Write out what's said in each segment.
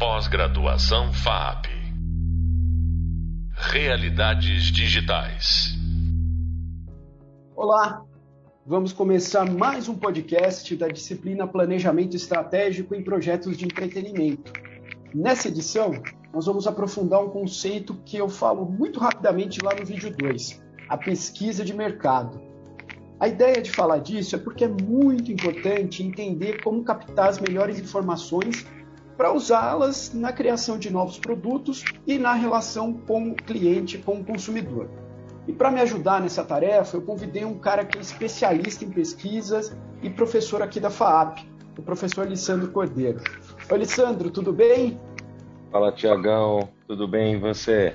Pós-graduação FAP. Realidades digitais. Olá, vamos começar mais um podcast da disciplina Planejamento Estratégico em Projetos de Entretenimento. Nessa edição, nós vamos aprofundar um conceito que eu falo muito rapidamente lá no vídeo 2, a pesquisa de mercado. A ideia de falar disso é porque é muito importante entender como captar as melhores informações para usá-las na criação de novos produtos e na relação com o cliente, com o consumidor. E para me ajudar nessa tarefa, eu convidei um cara que é especialista em pesquisas e professor aqui da FAAP, o professor Lissandro Cordeiro. Oi, Lissandro, tudo bem? Fala, Tiagão, tudo bem e você?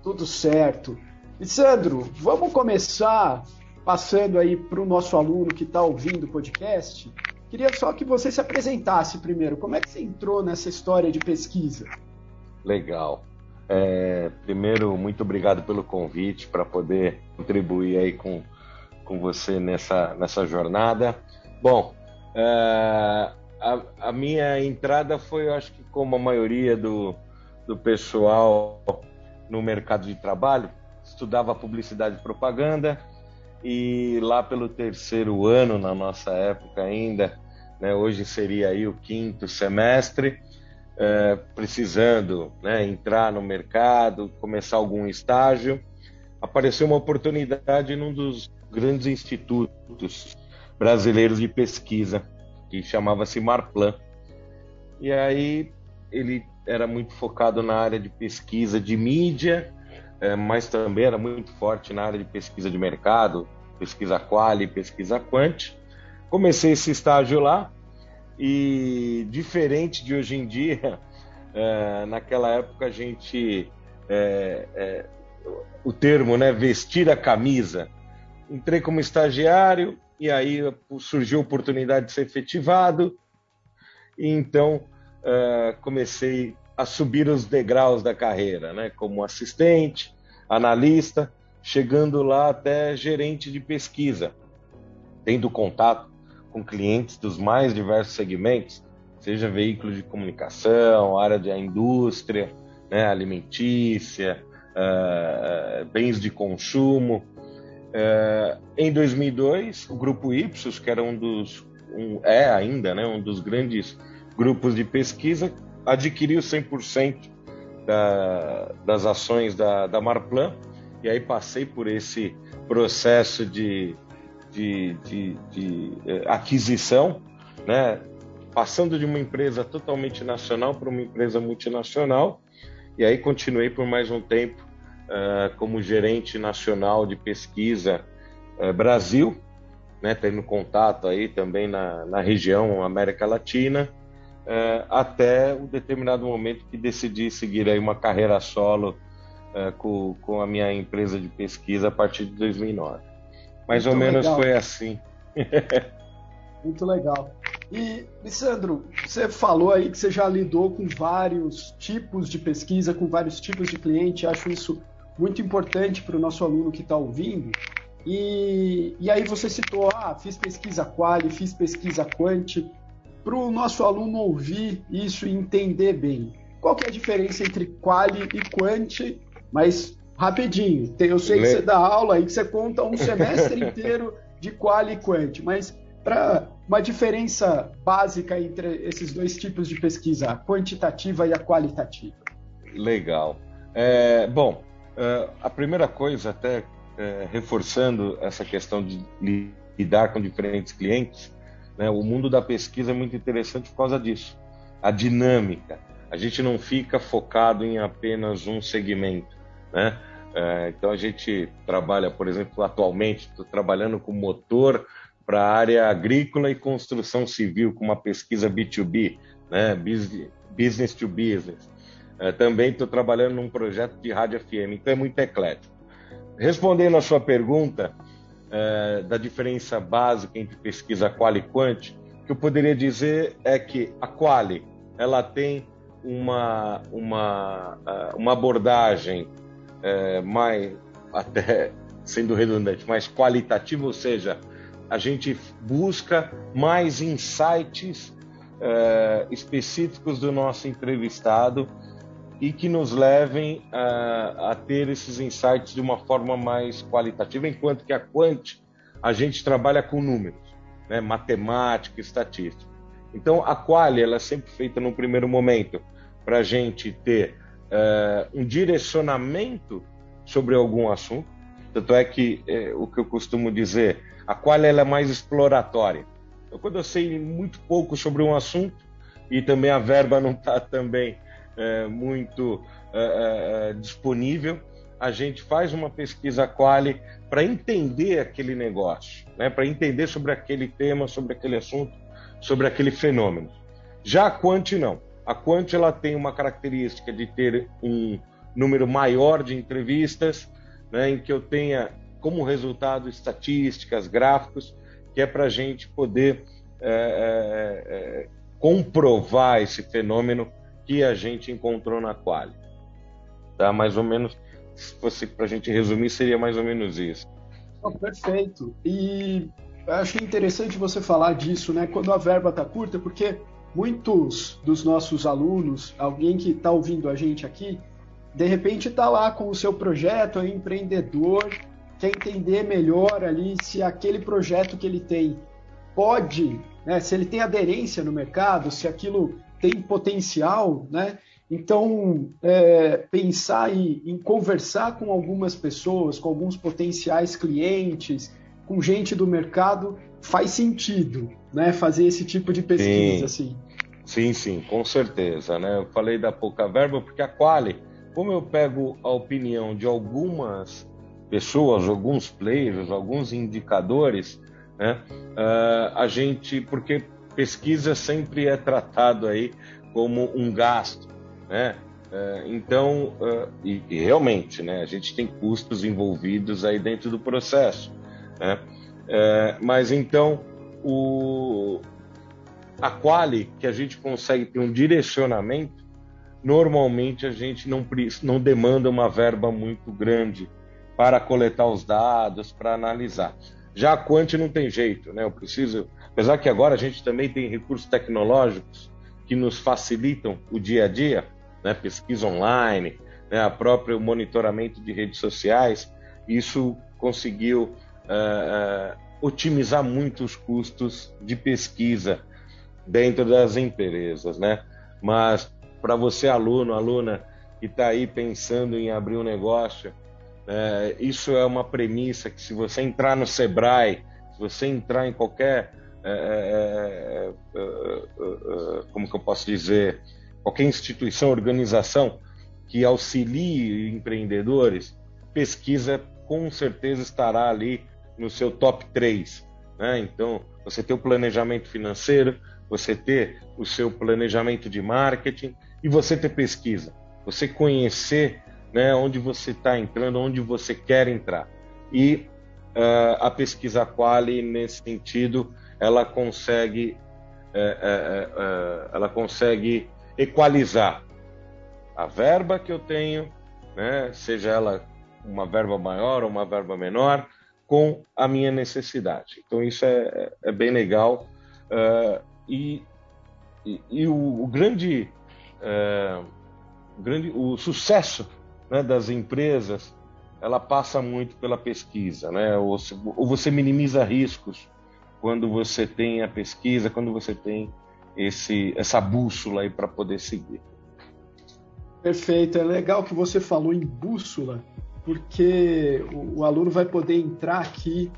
Tudo certo. Lissandro, vamos começar passando aí para o nosso aluno que está ouvindo o podcast, queria só que você se apresentasse primeiro. Como é que você entrou nessa história de pesquisa? Legal. É, primeiro, muito obrigado pelo convite para poder contribuir aí com, com você nessa, nessa jornada. Bom, é, a, a, minha entrada foi, eu acho que como a maioria do, do pessoal no mercado de trabalho, estudava publicidade e propaganda, e lá pelo terceiro ano, na nossa época ainda, né, hoje seria aí o quinto semestre, é, precisando né, entrar no mercado, começar algum estágio, apareceu uma oportunidade num dos grandes institutos brasileiros de pesquisa, que chamava-se Marplan. E aí ele era muito focado na área de pesquisa de mídia, é, mas também era muito forte na área de pesquisa de mercado, pesquisa quali, pesquisa quant. Comecei esse estágio lá e diferente de hoje em dia, é, naquela época a gente é, é, o termo, né, vestir a camisa. Entrei como estagiário e aí surgiu a oportunidade de ser efetivado e então é, comecei a subir os degraus da carreira, né? Como assistente, analista, chegando lá até gerente de pesquisa, tendo contato com clientes dos mais diversos segmentos, seja veículo de comunicação, área da indústria, né, alimentícia, uh, bens de consumo. Uh, em 2002, o grupo Ipsos, que era um dos um, é ainda, né, um dos grandes grupos de pesquisa, adquiriu 100% da, das ações da, da Marplan, e aí passei por esse processo de, de, de, de eh, aquisição, né? passando de uma empresa totalmente nacional para uma empresa multinacional, e aí continuei por mais um tempo uh, como gerente nacional de pesquisa uh, Brasil, né, tendo contato aí também na, na região América Latina, é, até um determinado momento que decidi seguir aí uma carreira solo é, com, com a minha empresa de pesquisa a partir de 2009. Mais Muito ou menos legal. foi assim. Muito legal. E, Lissandro, você falou aí que você já lidou com vários tipos de pesquisa, com vários tipos de cliente. Acho isso muito importante para o nosso aluno que está ouvindo. E, e aí você citou, ah, fiz pesquisa quali, fiz pesquisa quant para o nosso aluno ouvir isso e entender bem. Qual que é a diferença entre quali e quant? Mas rapidinho, eu sei que você dá aula aí que você conta um semestre inteiro de quali e quant, mas para uma diferença básica entre esses dois tipos de pesquisa, a quantitativa e a qualitativa. Legal. É, bom, é, a primeira coisa, até é, reforçando essa questão de lidar com diferentes clientes, né? O mundo da pesquisa é muito interessante por causa disso. A dinâmica. A gente não fica focado em apenas um segmento. Né? É, então a gente trabalha, por exemplo, atualmente, estou trabalhando com motor para a área agrícola e construção civil, com uma pesquisa B2B, né? business to business. É, também estou trabalhando num projeto de rádio FM, então é muito eclético. Respondendo a sua pergunta, é, da diferença básica entre pesquisa quali e quant, o que eu poderia dizer é que a quali ela tem uma, uma, uma abordagem é, mais, até sendo redundante, mais qualitativa, ou seja, a gente busca mais insights é, específicos do nosso entrevistado e que nos levem a, a, ter esses insights de uma forma mais qualitativa, enquanto que a Quant a gente trabalha com números, né, matemática, estatística. Então a quali ela é sempre feita no primeiro momento para a gente ter uh, um direcionamento sobre algum assunto. Tanto é que é, o que eu costumo dizer, a qual ela é mais exploratória. Então, quando eu sei muito pouco sobre um assunto e também a verba não está também é, muito é, é, disponível, a gente faz uma pesquisa quali para entender aquele negócio, né? para entender sobre aquele tema, sobre aquele assunto, sobre aquele fenômeno. Já a Quant não. A Quant ela tem uma característica de ter um número maior de entrevistas, né, em que eu tenha como resultado estatísticas, gráficos, que é para a gente poder é, é, é, comprovar esse fenômeno que a gente encontrou na Quali. Tá? Mais ou menos, se fosse para a gente resumir, seria mais ou menos isso. Oh, perfeito. E achei interessante você falar disso, né? Quando a verba está curta, porque muitos dos nossos alunos, alguém que está ouvindo a gente aqui, de repente está lá com o seu projeto, é empreendedor, quer entender melhor ali se aquele projeto que ele tem pode, né, se ele tem aderência no mercado, se aquilo tem potencial, né? Então, é, pensar em, em, conversar com algumas pessoas, com alguns potenciais clientes, com gente do mercado, faz sentido, né? Fazer esse tipo de pesquisa, sim. assim. Sim, sim, com certeza, né? Eu falei da pouca verba porque a Quali, como eu pego a opinião de algumas pessoas, alguns players, alguns indicadores, né? Uh, a gente, porque pesquisa sempre é tratado aí como um gasto, né? Uh, então, uh, e, realmente, né? A gente tem custos envolvidos aí dentro do processo, né? mas então o a quali que a gente consegue ter um direcionamento normalmente a gente não, não demanda uma verba muito grande para coletar os dados, para analisar. Já a Quant não tem jeito, né? Eu preciso, apesar que agora a gente também tem recursos tecnológicos que nos facilitam o dia a dia, né? Pesquisa online, né? a próprio monitoramento de redes sociais, isso conseguiu uh, uh, otimizar muito os custos de pesquisa dentro das empresas, né? Mas para você, aluno, aluna, que está aí pensando em abrir um negócio, é, isso é uma premissa que se você entrar no Sebrae, se você entrar em qualquer, é, é, é, como que eu posso dizer, qualquer instituição, organização que auxilie empreendedores, pesquisa com certeza estará ali no seu top 3. Né? Então, você ter o planejamento financeiro, você ter o seu planejamento de marketing e você ter pesquisa, você conhecer né, onde você está entrando, onde você quer entrar. E uh, a pesquisa Quali, nesse sentido, ela consegue, uh, uh, ela consegue equalizar a verba que eu tenho, né, seja ela uma verba maior ou uma verba menor, com a minha necessidade. Então isso é, é bem legal e, e, e o, o, grande, o grande, o sucesso né, das empresas, ela passa muito pela pesquisa, né? Ou, ou você minimiza riscos quando você tem a pesquisa, quando você tem esse, essa bússola aí para poder seguir. Perfeito, é legal que você falou em bússola, porque o, o aluno vai poder entrar aqui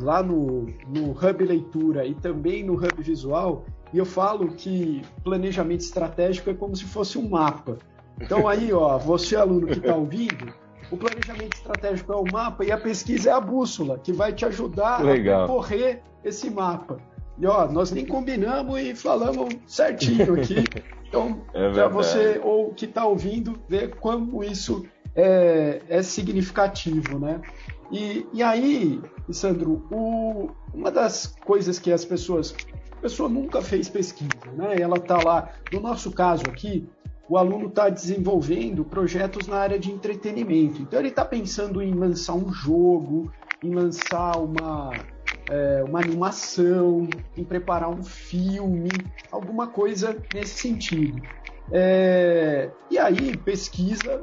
lá no, no Hub Leitura e também no Hub Visual, e eu falo que planejamento estratégico é como se fosse um mapa. Então aí, ó, você aluno que está ouvindo, o planejamento estratégico é o mapa e a pesquisa é a bússola, que vai te ajudar Legal. a percorrer esse mapa. E ó, nós nem combinamos e falamos certinho aqui. Então, é para você ou que está ouvindo, ver como isso é, é significativo, né? E, e aí, Sandro, o, uma das coisas que as pessoas. A pessoa nunca fez pesquisa, né? Ela está lá. No nosso caso aqui, o aluno está desenvolvendo projetos na área de entretenimento. Então ele está pensando em lançar um jogo, em lançar uma, é, uma animação, em preparar um filme, alguma coisa nesse sentido. É, e aí, pesquisa,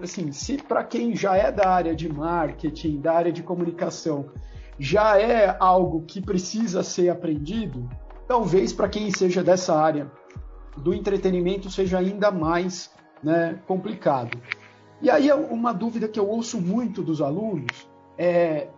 assim, se para quem já é da área de marketing, da área de comunicação, já é algo que precisa ser aprendido, talvez para quem seja dessa área do entretenimento seja ainda mais né, complicado. E aí uma dúvida que eu ouço muito dos alunos é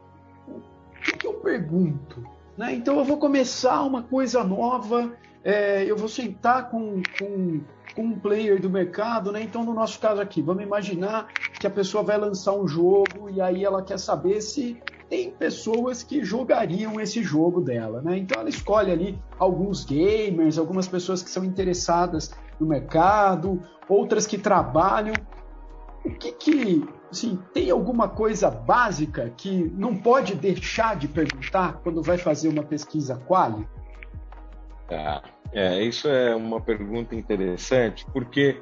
pergunto? Né? Então eu vou começar uma coisa nova, é, eu vou sentar com, com, com, um player do mercado, né? Então no nosso caso aqui, vamos imaginar que a pessoa vai lançar um jogo e aí ela quer saber se tem pessoas que jogariam esse jogo dela, né? Então ela escolhe ali alguns gamers, algumas pessoas que são interessadas no mercado, outras que trabalham. O que que, assim, tem alguma coisa básica que não pode deixar de perguntar quando vai fazer uma pesquisa quali? Tá. É, isso é uma pergunta interessante, porque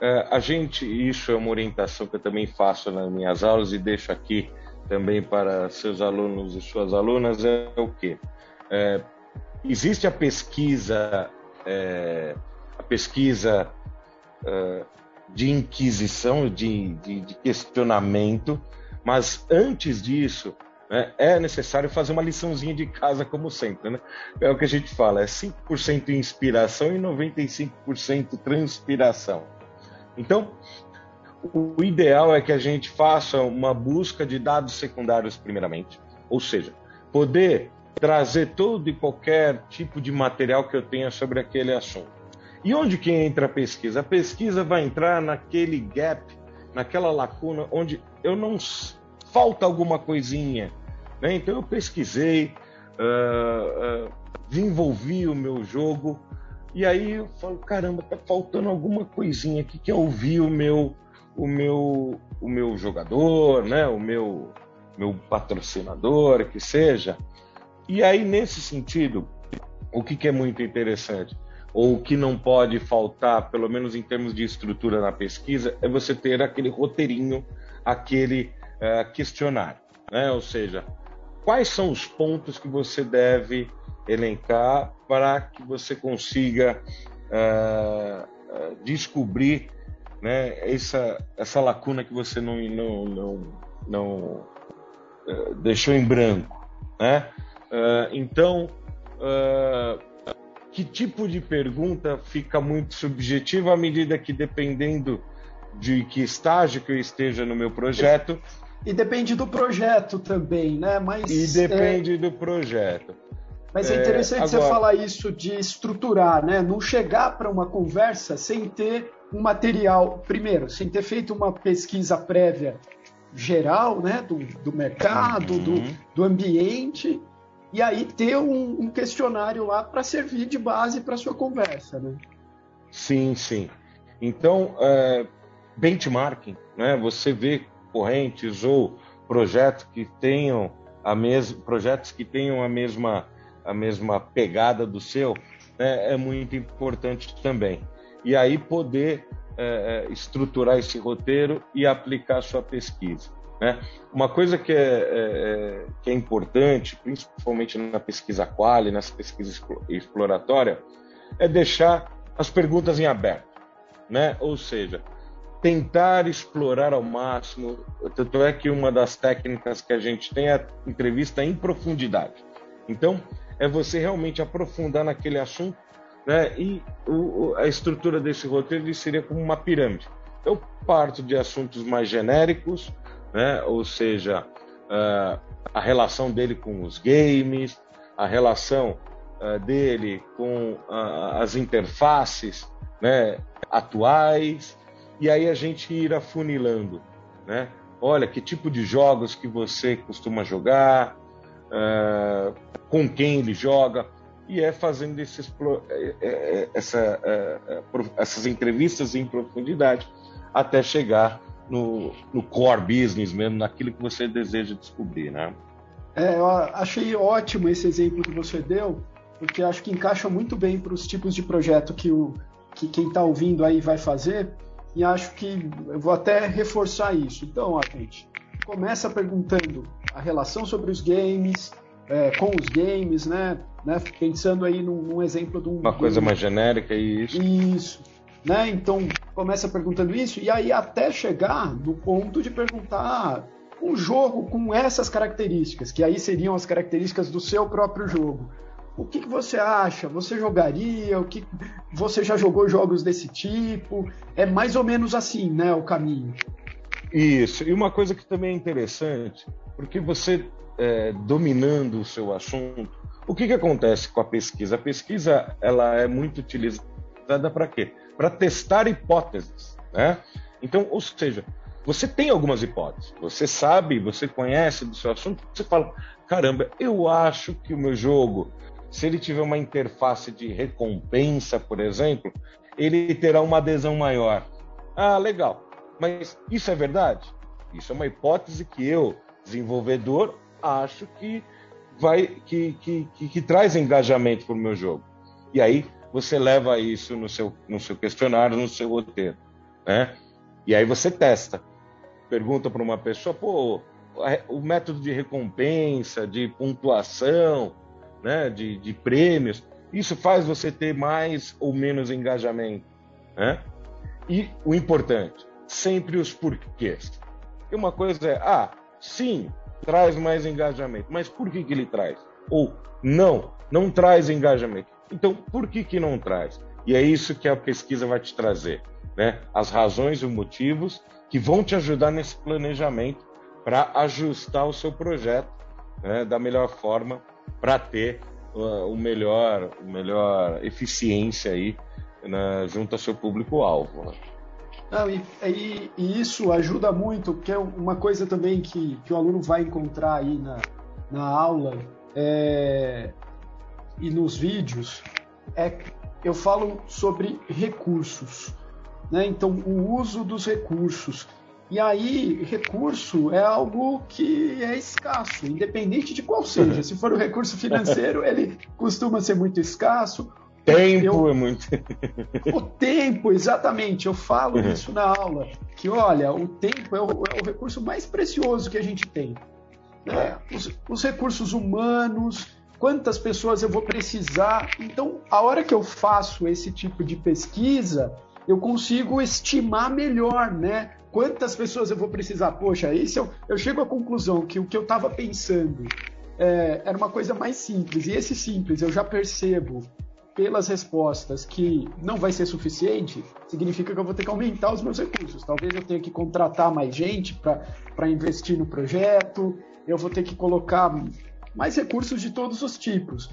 é, a gente, isso é uma orientação que eu também faço nas minhas aulas e deixo aqui também para seus alunos e suas alunas é o que é, existe a pesquisa é, a pesquisa é, de inquisição de, de, de, questionamento mas antes disso né, é necessário fazer uma liçãozinha de casa como sempre né? é o que a gente fala é 5% inspiração e 95% transpiração então o ideal é que a gente faça uma busca de dados secundários primeiramente, ou seja, poder trazer todo e qualquer tipo de material que eu tenha sobre aquele assunto. E onde que entra a pesquisa? A pesquisa vai entrar naquele gap, naquela lacuna onde eu não falta alguma coisinha. Né? Então eu pesquisei, uh, uh, desenvolvi o meu jogo e aí eu falo caramba, tá faltando alguma coisinha aqui que eu ouvi o meu o meu, o meu jogador, né? o meu, meu patrocinador, que seja. E aí, nesse sentido, o que, que é muito interessante, ou o que não pode faltar, pelo menos em termos de estrutura na pesquisa, é você ter aquele roteirinho, aquele uh, questionário. Né? Ou seja, quais são os pontos que você deve elencar para que você consiga uh, descobrir né, essa, essa lacuna que você não, não, não, não uh, deixou em branco. Né? Então, que tipo de pergunta fica muito subjetiva à medida que, dependendo de que estágio que eu esteja no meu projeto. E depende do projeto também, né? Mas, e depende é... do projeto. Mas é interessante é, agora... você falar isso de estruturar, né? Não chegar para uma conversa sem ter um material, primeiro, sem ter feito uma pesquisa prévia geral, né, do, do mercado, uhum. do, do ambiente, e aí ter um, um questionário lá para servir de base para sua conversa, né? Sim, sim. Então, é, benchmarking, né? Você vê correntes ou projetos que tenham a mesma, projetos que tenham a mesma a mesma pegada do seu, né? é muito importante também e aí poder é, é, estruturar esse roteiro e aplicar sua pesquisa. Né? Uma coisa que é, é, é, que é importante, principalmente na pesquisa quali, nessa pesquisa exploratória, é deixar as perguntas em aberto, né? Ou seja, tentar explorar ao máximo. Tanto é que uma das técnicas que a gente tem é a entrevista em profundidade. Então, é você realmente aprofundar naquele assunto né? E o, a estrutura desse roteiro seria como uma pirâmide. Eu parto de assuntos mais genéricos, né? ou seja, uh, a relação dele com os games, a relação uh, dele com uh, as interfaces né? atuais, e aí a gente ir afunilando. Né? Olha, que tipo de jogos que você costuma jogar, com quem ele joga e é fazendo esses, é, é, é, essa, essas entrevistas em profundidade até chegar no, no, core business mesmo, naquilo que você deseja descobrir, né? É, eu achei ótimo esse exemplo que você deu, porque acho que encaixa muito bem para os tipos de projeto que, o, que quem está ouvindo aí vai fazer, e acho que eu vou até reforçar isso. Então, ó, gente, começa perguntando a relação sobre os games, é, com os games, né? né? Pensando aí num, num exemplo de um. Uma coisa mais genérica e isso. Isso. Né? Então, começa perguntando isso, e aí até chegar no ponto de perguntar um jogo com essas características, que aí seriam as características do seu próprio jogo. O que, que, você acha? Você jogaria? O que você já jogou jogos desse tipo? É mais ou menos assim, né, o caminho. Isso. E uma coisa que também é interessante, porque você é, dominando o seu assunto, o que, que acontece com a pesquisa? A pesquisa ela é muito utilizada para quê? Para testar hipóteses, né? Então, ou seja, você tem algumas hipóteses, você sabe, você conhece do seu assunto, você fala, caramba, eu acho que o meu jogo, se ele tiver uma interface de recompensa, por exemplo, ele terá uma adesão maior. Ah, legal. Mas isso é verdade? Isso é uma hipótese que eu, desenvolvedor, acho que vai que, que, que, que traz engajamento para o meu jogo. E aí você leva isso no seu, no seu questionário, no seu roteiro, né? E aí você testa. Pergunta para uma pessoa, pô, o método de recompensa, de pontuação, né, de, de prêmios, isso faz você ter mais ou menos engajamento, né? E o importante, sempre os porquês. E uma coisa é, ah, sim, traz mais engajamento. Mas por que, que ele traz? Ou não, não traz engajamento. Então, por que, que não traz? E é isso que a pesquisa vai te trazer. Né? As razões e os motivos que vão te ajudar nesse planejamento para ajustar o seu projeto né, da melhor forma para ter uh, o melhor, o melhor eficiência aí né, junto ao seu público-alvo. Não, e, e, e, isso ajuda muito, porque é uma coisa também que, que o aluno vai encontrar aí na, na aula é, e nos vídeos, é eu falo sobre recursos. Né? Então, o uso dos recursos. E aí, recurso é algo que é escasso, independente de qual seja. Se for o recurso financeiro, ele costuma ser muito escasso. Tempo eu, é muito. o tempo, exatamente. Eu falo uhum. isso na aula. Que olha, o tempo é o, é o recurso mais precioso que a gente tem. Né? Os, os, recursos humanos, quantas pessoas eu vou precisar. Então, a hora que eu faço esse tipo de pesquisa, eu consigo estimar melhor, né? Quantas pessoas eu vou precisar? Poxa, se eu, eu chego à conclusão que o que eu estava pensando é, era uma coisa mais simples, e esse simples eu já percebo pelas respostas que não vai ser suficiente, significa que eu vou ter que aumentar os meus recursos. Talvez eu tenha que contratar mais gente para investir no projeto, eu vou ter que colocar mais recursos de todos os tipos.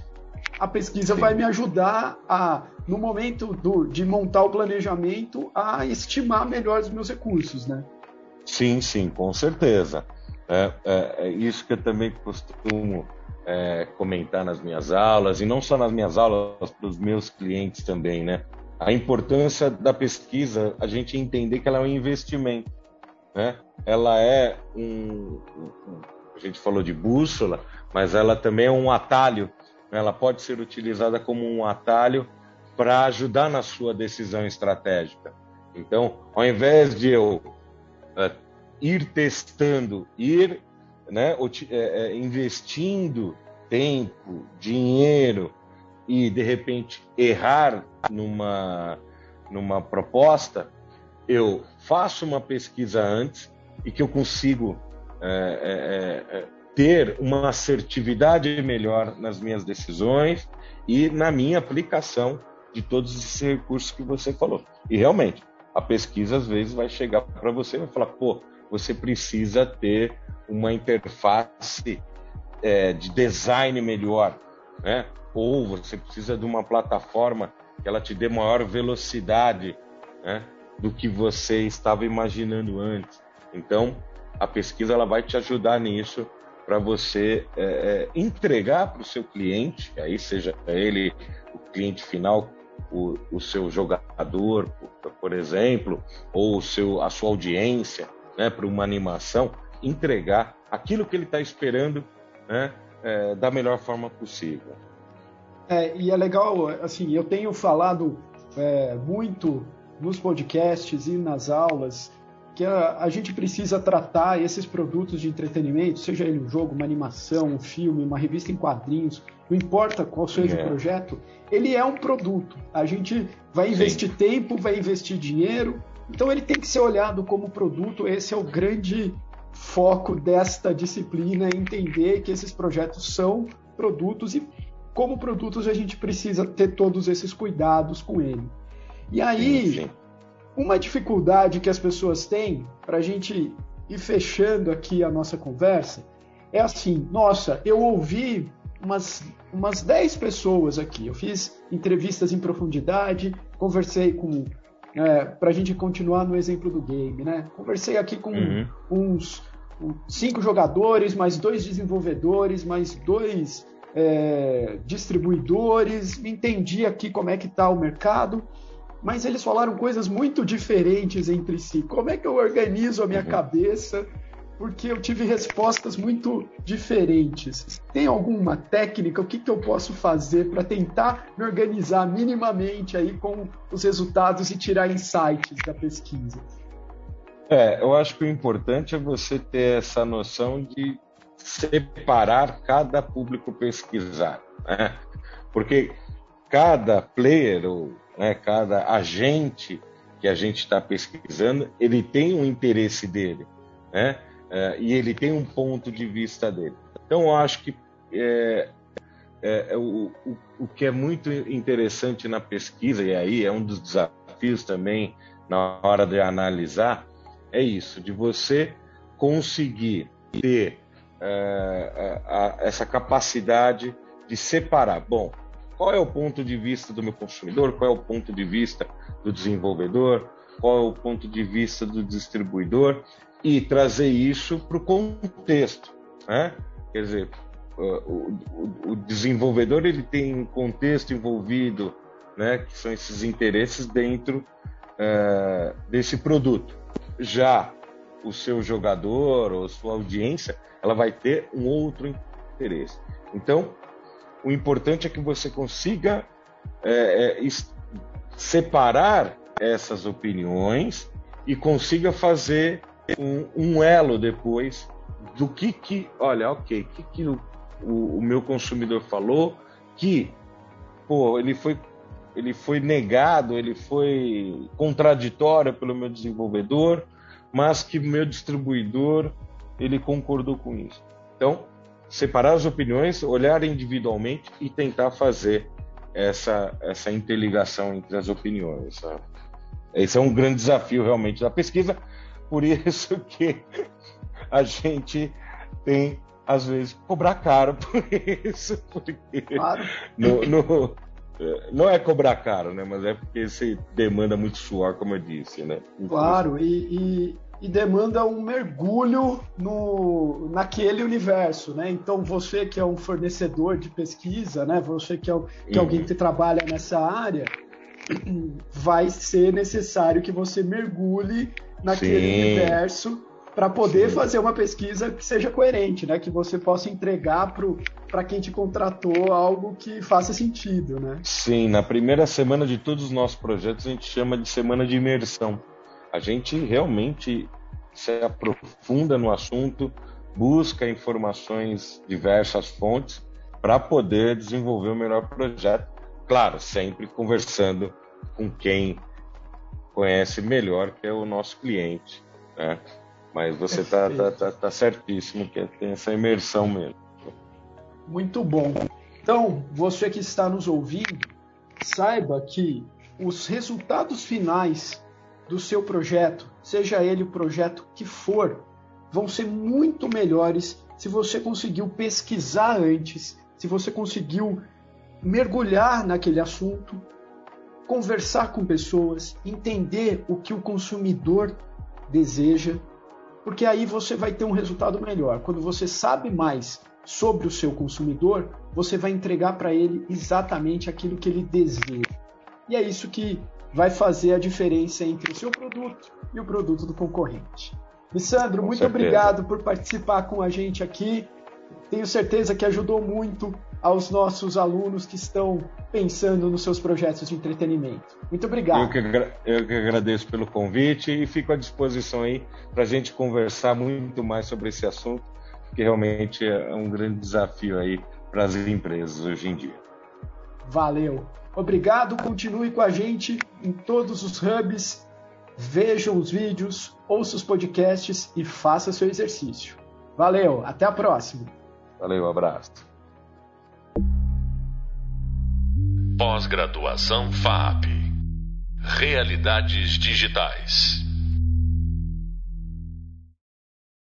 A pesquisa Sim. vai me ajudar a, no momento do, de montar o planejamento, a estimar melhor os meus recursos, né? Sim, sim, com certeza. É, é, é isso que eu também costumo é, comentar nas minhas aulas, e não só nas minhas aulas, para os meus clientes também, né? A importância da pesquisa, a gente entender que ela é um investimento, né? Ela é um, um a gente falou de bússola, mas ela também é um atalho, né? ela pode ser utilizada como um atalho para ajudar na sua decisão estratégica. Então, ao invés de eu uh, ir testando, ir né, é, é, investindo tempo, dinheiro e de repente errar numa, numa proposta, eu faço uma pesquisa antes e que eu consigo é, é, é, ter uma assertividade melhor nas minhas decisões e na minha aplicação de todos esses recursos que você falou. E realmente, a pesquisa às vezes vai chegar para você e vai falar, pô, você precisa ter uma interface é, de design melhor, né? Ou você precisa de uma plataforma que ela te dê maior velocidade, né? Do que você estava imaginando antes. Então, a pesquisa ela vai te ajudar nisso para você é, é, entregar para o seu cliente, aí seja ele o cliente final, o, o seu jogador, por, por, exemplo, ou o seu, a sua audiência, né, para uma animação, entregar aquilo que ele está esperando né, é, da melhor forma possível. É, e é legal, assim, eu tenho falado é, muito nos podcasts e nas aulas que a, a, gente precisa tratar esses produtos de entretenimento, seja ele um jogo, uma animação, um filme, uma revista em quadrinhos, não importa qual seja o projeto, ele é um produto. A gente vai investir Sim. tempo, vai investir dinheiro, então ele tem que ser olhado como produto. Esse é o grande foco desta disciplina, entender que esses projetos são produtos e como produtos a gente precisa ter todos esses cuidados com ele. E aí, sim, sim. Uma dificuldade que as pessoas têm para a gente ir fechando aqui a nossa conversa é assim: nossa, eu ouvi umas, umas 10 pessoas aqui, eu fiz entrevistas em profundidade, conversei com. É, para a gente continuar no exemplo do game, né? Conversei aqui com uhum. uns cinco jogadores, mais dois desenvolvedores, mais dois é, distribuidores, entendi aqui como é que está o mercado, mas eles falaram coisas muito diferentes entre si. Como é que eu organizo a minha uhum. cabeça? Porque eu tive respostas muito diferentes. Tem alguma técnica? O que, que eu posso fazer para tentar me organizar minimamente aí com os resultados e tirar insights da pesquisa? É, eu acho que o importante é você ter essa noção de separar cada público pesquisar, né? Porque cada player, ou né, cada agente que a gente está pesquisando, ele tem um interesse dele, né? É, e ele tem um ponto de vista dele. Então, eu acho que é, é, é o, o, o que é muito interessante na pesquisa, e aí é um dos desafios também na hora de analisar, é isso, de você conseguir ter é, a, essa capacidade de separar. Bom, qual é o ponto de vista do meu consumidor? Qual é o ponto de vista do desenvolvedor? Qual é o ponto de vista do distribuidor? E trazer isso para o contexto. Né? Quer dizer, o, o, o, desenvolvedor ele tem um contexto envolvido, né, que são esses interesses dentro uh, desse produto. Já o seu jogador ou sua audiência, ela vai ter um outro interesse. Então, o importante é que você consiga é, é, separar essas opiniões e consiga fazer um, um, elo depois do que que, olha, ok, que que o, o, o meu consumidor falou que, pô, ele foi ele foi negado, ele foi contraditório pelo meu desenvolvedor, mas que meu distribuidor ele concordou com isso. Então, separar as opiniões, olhar individualmente e tentar fazer essa, essa interligação entre as opiniões. Esse é um grande desafio realmente da pesquisa, por isso que a gente tem, às vezes, cobrar caro por isso, porque claro. no, no, não é cobrar caro, né? Mas é porque você demanda muito suor, como eu disse, né? Claro, e, e, e, demanda um mergulho no, naquele universo, né? Então você que é um fornecedor de pesquisa, né? Você que é, que é alguém uhum. que trabalha nessa área, vai ser necessário que você mergulhe naquele Sim. universo para poder Sim. fazer uma pesquisa que seja coerente, né? Que você possa entregar para quem te contratou algo que faça sentido, né? Sim, na primeira semana de todos os nossos projetos a gente chama de semana de imersão. A gente realmente se aprofunda no assunto, busca informações diversas fontes para poder desenvolver o melhor projeto. Claro, sempre conversando com quem conhece melhor, que é o nosso cliente, né? Mas você está tá, tá, tá, certíssimo que tem essa imersão mesmo. Muito bom. Então, você que está nos ouvindo, saiba que os resultados finais do seu projeto, seja ele o projeto que for, vão ser muito melhores se você conseguiu pesquisar antes, se você conseguiu mergulhar naquele assunto, conversar com pessoas, entender o que o consumidor deseja porque aí você vai ter um resultado melhor. Quando você sabe mais sobre o seu consumidor, você vai entregar para ele exatamente aquilo que ele deseja. E é isso que vai fazer a diferença entre o seu produto e o produto do concorrente. Lissandro, muito certeza. obrigado por participar com a gente aqui. Tenho certeza que ajudou muito aos nossos alunos que estão pensando nos seus projetos de entretenimento. Muito obrigado. Eu que, eu que agradeço pelo convite e fico à disposição aí para a gente conversar muito mais sobre esse assunto, que realmente é um grande desafio aí para as empresas hoje em dia. Valeu. Obrigado, continue com a gente em todos os hubs, vejam os vídeos, ouça os podcasts e faça seu exercício. Valeu, até a próxima. Valeu, um abraço. Pós-graduação FAP. Realidades digitais.